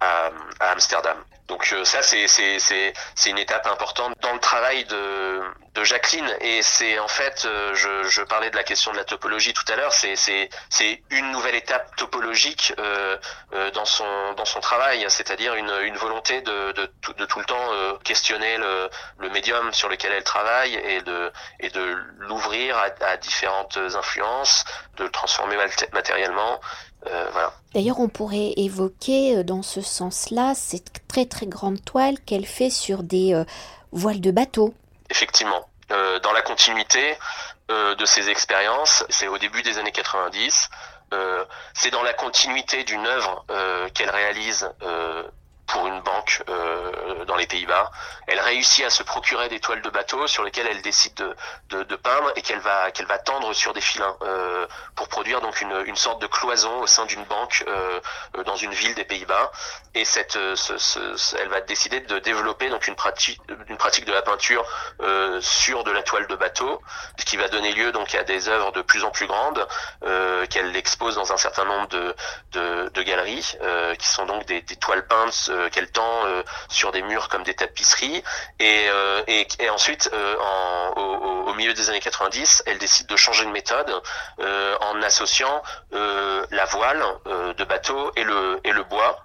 à Amsterdam. Donc ça c'est c'est c'est c'est une étape importante dans le travail de de Jacqueline. Et c'est en fait euh, je, je parlais de la question de la topologie tout à l'heure. C'est c'est c'est une nouvelle étape topologique euh, euh, dans son dans son travail c'est-à-dire une une volonté de de de tout le temps euh, questionner le le médium sur lequel elle travaille et de et de l'ouvrir à, différentes influences de le transformer matériellement. Euh, voilà. D'ailleurs, on pourrait évoquer euh, dans ce sens-là cette très très grande toile qu'elle fait sur des euh, voiles de bateau. Effectivement, euh, dans la continuité euh, de ces expériences, c'est au début des années 90, euh, c'est dans la continuité d'une œuvre qu'elle réalise pour une banque euh, dans les Pays-Bas. Elle réussit à se procurer des toiles de bateau sur lesquelles elle décide de, de, peindre et qu'elle va qu'elle va tendre sur des filins euh, pour produire donc une, une sorte de cloison au sein d'une banque euh, dans une ville des Pays-Bas. Et cette, ce, ce, elle va décider de développer donc une pratique une pratique de la peinture sur de la toile de bateau, ce qui va donner lieu donc à des œuvres de plus en plus grandes qu'elle expose dans un certain nombre de, de, galeries qui sont donc des, toiles peintes qu'elle tend euh, sur des murs comme des tapisseries. Et, euh, et, ensuite, en, au, milieu des années 90, elle décide de changer de méthode en associant la voile de bateau et le, et le bois.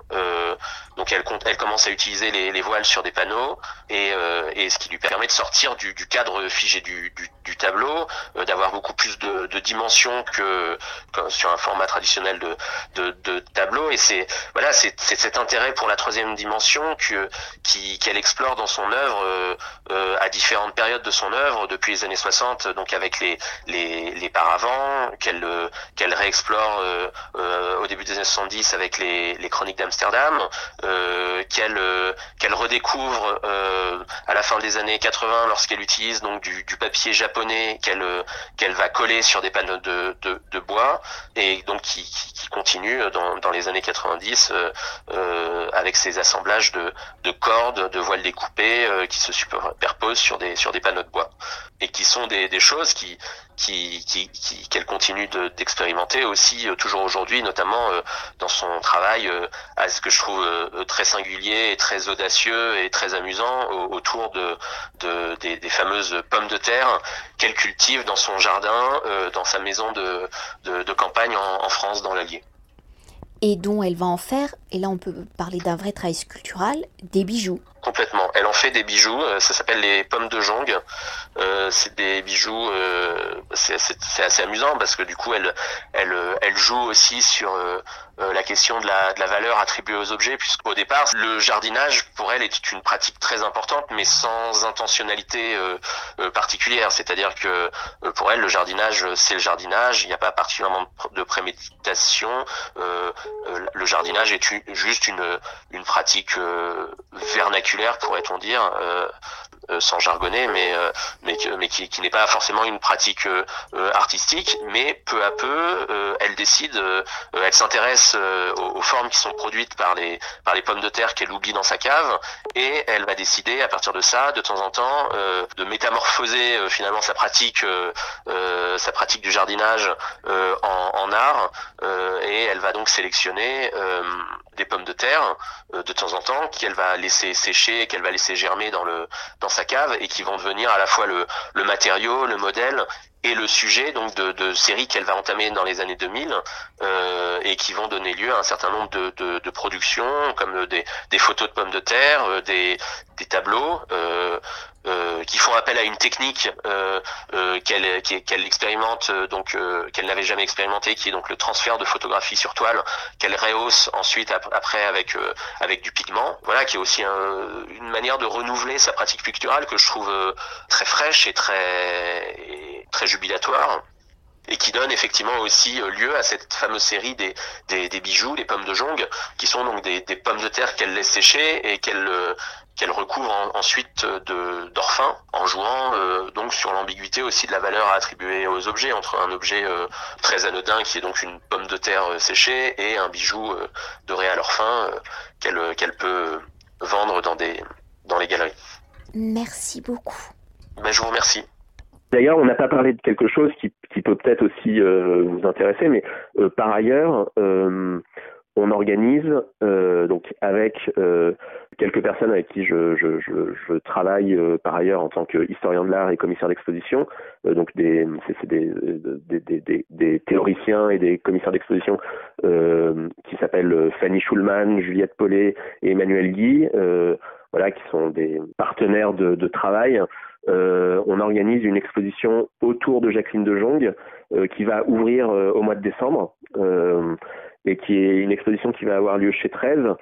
donc elle, elle commence à utiliser les, les voiles sur des panneaux et, et, ce qui lui permet de sortir du, cadre figé du, du, tableau, d'avoir beaucoup plus de, de dimensions que, que, sur un format traditionnel de, de, de tableau. Et c'est voilà, c'est cet intérêt pour la troisième dimension que qu'elle explore dans son œuvre euh, euh, à différentes périodes de son œuvre depuis les années 60 donc avec les les, les paravents qu'elle euh, qu'elle réexplore au début des années 70 avec les, les chroniques d'Amsterdam qu'elle qu'elle redécouvre à la fin des années 80 lorsqu'elle utilise donc du, du papier japonais qu'elle qu'elle va coller sur des panneaux de, de, de bois et donc qui, qui, continue dans, dans les années 90 euh, avec ses assemblages de, de cordes, de voiles découpées euh, qui se superposent sur des panneaux de bois. Et qui sont des, choses qui qu'elle continue d'expérimenter aussi euh, toujours aujourd'hui, notamment euh, dans son travail à ce que je trouve très singulier et très audacieux et très amusant autour de, de des, fameuses pommes de terre qu'elle cultive dans son jardin, dans sa maison de campagne en, en France, dans l'Allier et dont elle va en faire, et là on peut parler d'un vrai travail sculptural, des bijoux. Complètement. Elle en fait des bijoux. Euh, ça s'appelle les pommes de jongue. Euh, c'est des bijoux. Euh, c'est assez amusant parce que du coup, elle, elle, elle joue aussi sur la question de la, valeur attribuée aux objets, puisqu'au départ, le jardinage pour elle était une pratique très importante, mais sans intentionnalité particulière. C'est-à-dire que pour elle, le jardinage, c'est le jardinage. Il n'y a pas particulièrement de préméditation. le jardinage est juste une, une pratique vernaculaire pourrait-on dire, euh, euh, sans jargonner, mais euh, mais, mais qui, n'est pas forcément une pratique artistique, mais peu à peu, elle décide, elle s'intéresse aux, formes qui sont produites par les par les pommes de terre qu'elle oublie dans sa cave, et elle va décider à partir de ça, de temps en temps, de métamorphoser finalement sa pratique sa pratique du jardinage en, art, et elle va donc sélectionner des pommes de terre de temps en temps qu'elle va laisser sécher qu'elle va laisser germer dans le dans sa cave et qui vont devenir à la fois le, le matériau, le modèle et le sujet donc de, de séries qu'elle va entamer dans les années 2000 euh, et qui vont donner lieu à un certain nombre de, de, productions comme des, des, photos de pommes de terre, euh, des, des tableaux euh, euh, qui font appel à une technique euh, euh, qu'elle expérimente donc qu'elle n'avait jamais expérimenté qui est donc le transfert de photographie sur toile qu'elle rehausse ensuite après avec avec du pigment. Voilà qui est aussi un, une manière de renouveler sa pratique picturale que je trouve très fraîche et très très jubilatoire et qui donne effectivement aussi lieu à cette fameuse série des, des, des bijoux, des pommes de jongue, qui sont donc des, des pommes de terre qu'elle laisse sécher et qu'elle qu'elle recouvre ensuite de d'orphin en jouant euh, donc sur l'ambiguïté aussi de la valeur à attribuer aux objets entre un objet euh, très anodin qui est donc une pomme de terre euh, séchée et un bijou doré à l'orphin qu'elle qu'elle peut vendre dans des dans les galeries. Merci beaucoup. Ben, je vous remercie. D'ailleurs, on n'a pas parlé de quelque chose qui, qui peut peut-être aussi vous intéresser, mais par ailleurs, on organise euh, donc avec euh, quelques personnes avec qui je, travaille euh, par ailleurs en tant qu'historien de l'art et commissaire d'exposition, donc des, théoriciens et des commissaires d'exposition qui s'appellent Fanny Schulman, Juliette Paulet et Emmanuel Guy, voilà, qui sont des partenaires de, de travail. on organise une exposition autour de Jacqueline de Jong qui va ouvrir au mois de décembre et qui est une exposition qui va avoir lieu chez 13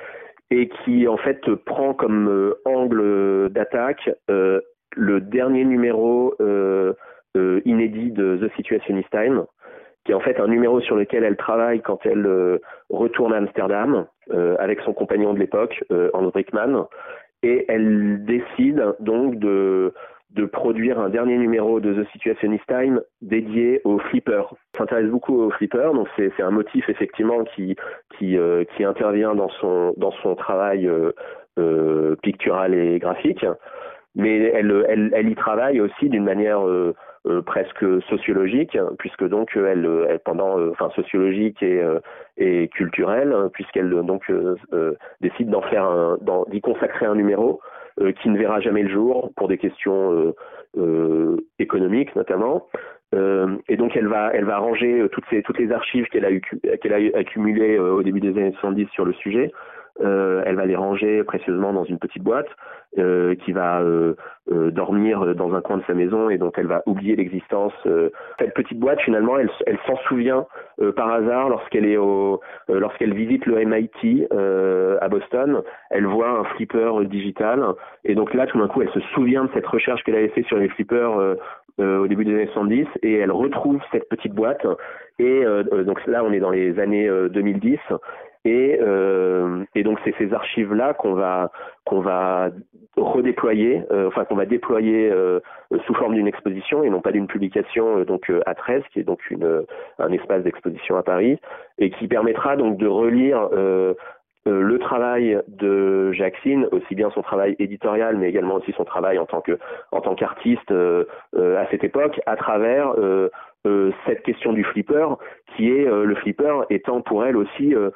et qui en fait prend comme euh, angle d'attaque euh, le dernier numéro euh, inédit de The Situationist Time qui est en fait un numéro sur lequel elle travaille quand elle retourne à Amsterdam avec son compagnon de l'époque, André Brickman, et elle décide donc de de produire un dernier numéro de The Situationist Time dédié aux flippers. On s'intéresse beaucoup aux flippers, donc c'est un motif effectivement qui qui, euh, qui intervient dans son dans son travail euh, euh, pictural et graphique, mais elle elle, elle y travaille aussi d'une manière presque sociologique, puisque donc elle, elle pendant enfin sociologique et et culturelle, puisqu'elle donc décide d'en faire un d'y consacrer un numéro euh, qui ne verra jamais le jour pour des questions euh, euh, économiques notamment. et donc elle va elle va ranger toutes ces toutes les archives qu'elle a qu'elle a accumulées au début des années 70 sur le sujet euh, elle va les ranger précieusement dans une petite boîte euh, qui va euh, dormir dans un coin de sa maison et donc elle va oublier l'existence. cette petite boîte finalement, elle, s'en souvient par hasard lorsqu'elle est au, lorsqu'elle visite le MIT à Boston. Elle voit un flipper digital et donc là tout d'un coup elle se souvient de cette recherche qu'elle avait fait sur les flippers au début des années 70 et elle retrouve cette petite boîte et donc là on est dans les années 2010 et, euh, et donc c'est ces archives là qu'on va qu'on va redéployer, euh, enfin qu'on va déployer euh, sous forme d'une exposition et non pas d'une publication donc à 13 qui est donc un espace d'exposition à Paris et qui permettra donc de relire le travail de Jacqueline, aussi bien son travail éditorial, mais également aussi son travail en tant qu'artiste à cette époque, à travers cette question du flipper, qui est euh, le flipper étant pour elle aussi euh,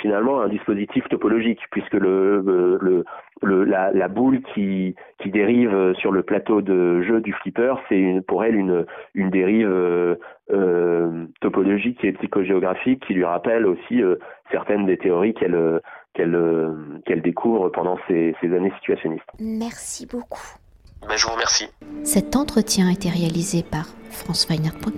finalement un dispositif topologique, puisque le, le, la, la, boule qui, qui dérive sur le plateau de jeu du flipper, c'est pour elle une, une dérive topologique et psychogéographique qui lui rappelle aussi certaines des théories qu'elle qu'elle qu'elle découvre pendant ces, ces années situationnistes. Merci beaucoup. Ben, je vous remercie. Cet entretien a été réalisé par franceweiner.com.